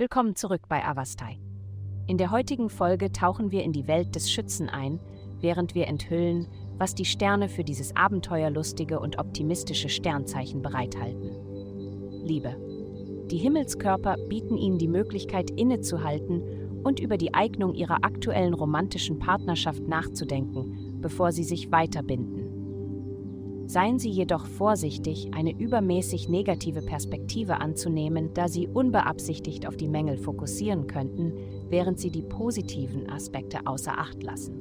Willkommen zurück bei Avastai. In der heutigen Folge tauchen wir in die Welt des Schützen ein, während wir enthüllen, was die Sterne für dieses abenteuerlustige und optimistische Sternzeichen bereithalten. Liebe. Die Himmelskörper bieten ihnen die Möglichkeit innezuhalten und über die Eignung ihrer aktuellen romantischen Partnerschaft nachzudenken, bevor sie sich weiterbinden. Seien Sie jedoch vorsichtig, eine übermäßig negative Perspektive anzunehmen, da Sie unbeabsichtigt auf die Mängel fokussieren könnten, während Sie die positiven Aspekte außer Acht lassen.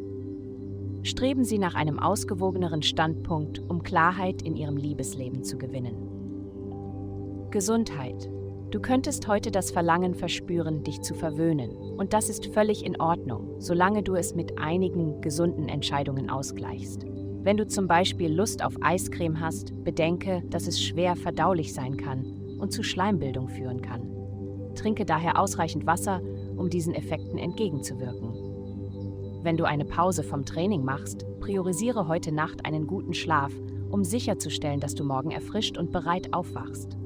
Streben Sie nach einem ausgewogeneren Standpunkt, um Klarheit in Ihrem Liebesleben zu gewinnen. Gesundheit. Du könntest heute das Verlangen verspüren, dich zu verwöhnen. Und das ist völlig in Ordnung, solange du es mit einigen gesunden Entscheidungen ausgleichst. Wenn du zum Beispiel Lust auf Eiscreme hast, bedenke, dass es schwer verdaulich sein kann und zu Schleimbildung führen kann. Trinke daher ausreichend Wasser, um diesen Effekten entgegenzuwirken. Wenn du eine Pause vom Training machst, priorisiere heute Nacht einen guten Schlaf, um sicherzustellen, dass du morgen erfrischt und bereit aufwachst.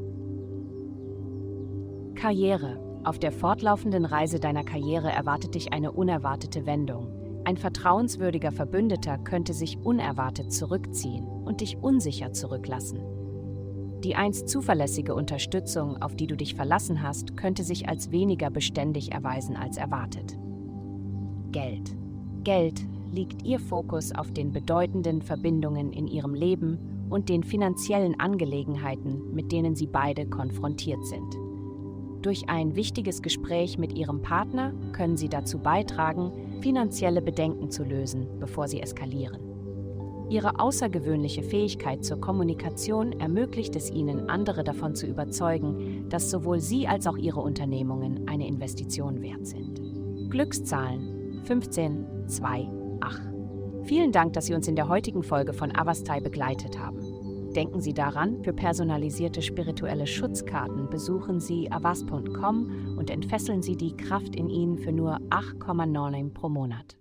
Karriere. Auf der fortlaufenden Reise deiner Karriere erwartet dich eine unerwartete Wendung. Ein vertrauenswürdiger Verbündeter könnte sich unerwartet zurückziehen und dich unsicher zurücklassen. Die einst zuverlässige Unterstützung, auf die du dich verlassen hast, könnte sich als weniger beständig erweisen als erwartet. Geld. Geld liegt ihr Fokus auf den bedeutenden Verbindungen in ihrem Leben und den finanziellen Angelegenheiten, mit denen sie beide konfrontiert sind. Durch ein wichtiges Gespräch mit Ihrem Partner können Sie dazu beitragen, finanzielle Bedenken zu lösen, bevor sie eskalieren. Ihre außergewöhnliche Fähigkeit zur Kommunikation ermöglicht es Ihnen, andere davon zu überzeugen, dass sowohl Sie als auch Ihre Unternehmungen eine Investition wert sind. Glückszahlen 15, 2, 8. Vielen Dank, dass Sie uns in der heutigen Folge von Avastai begleitet haben. Denken Sie daran, für personalisierte spirituelle Schutzkarten besuchen Sie avas.com und entfesseln Sie die Kraft in Ihnen für nur 8,9 pro Monat.